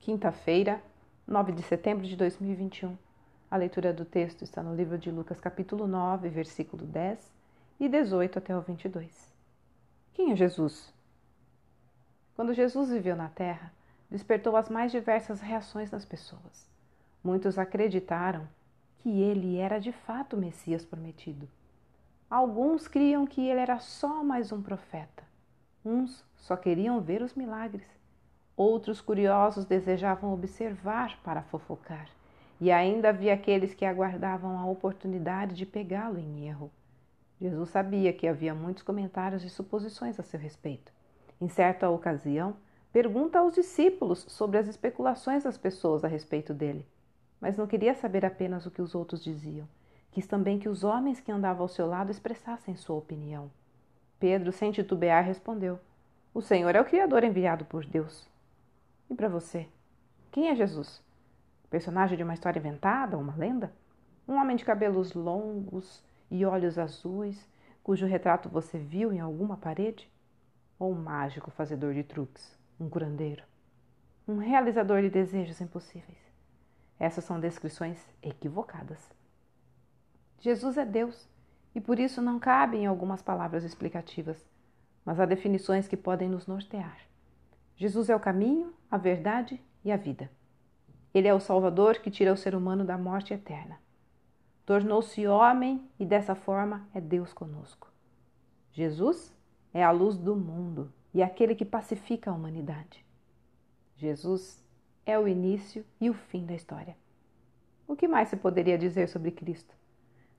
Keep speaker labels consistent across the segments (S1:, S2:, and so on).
S1: Quinta-feira, 9 de setembro de 2021. A leitura do texto está no livro de Lucas, capítulo 9, versículo 10 e 18 até o 22. Quem é Jesus? Quando Jesus viveu na terra, despertou as mais diversas reações das pessoas. Muitos acreditaram que ele era de fato o Messias prometido. Alguns criam que ele era só mais um profeta. Uns só queriam ver os milagres. Outros curiosos desejavam observar para fofocar. E ainda havia aqueles que aguardavam a oportunidade de pegá-lo em erro. Jesus sabia que havia muitos comentários e suposições a seu respeito. Em certa ocasião, pergunta aos discípulos sobre as especulações das pessoas a respeito dele. Mas não queria saber apenas o que os outros diziam. Quis também que os homens que andavam ao seu lado expressassem sua opinião. Pedro, sem titubear, respondeu: O Senhor é o Criador enviado por Deus. E para você, quem é Jesus? Personagem de uma história inventada, uma lenda? Um homem de cabelos longos e olhos azuis, cujo retrato você viu em alguma parede? Ou um mágico fazedor de truques, um curandeiro? Um realizador de desejos impossíveis? Essas são descrições equivocadas. Jesus é Deus e por isso não cabem algumas palavras explicativas, mas há definições que podem nos nortear. Jesus é o caminho, a verdade e a vida. Ele é o Salvador que tira o ser humano da morte eterna. Tornou-se homem e dessa forma é Deus conosco. Jesus é a luz do mundo e aquele que pacifica a humanidade. Jesus é o início e o fim da história. O que mais se poderia dizer sobre Cristo?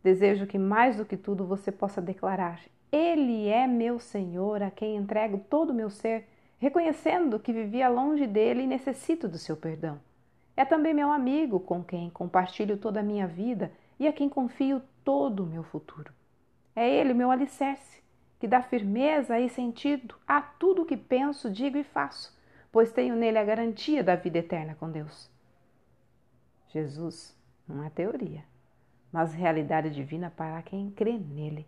S1: Desejo que mais do que tudo você possa declarar: Ele é meu Senhor, a quem entrego todo o meu ser, reconhecendo que vivia longe dele e necessito do seu perdão. É também meu amigo com quem compartilho toda a minha vida e a quem confio todo o meu futuro. É ele meu alicerce, que dá firmeza e sentido a tudo o que penso, digo e faço, pois tenho nele a garantia da vida eterna com Deus. Jesus não é teoria mas realidade divina para quem crê nele.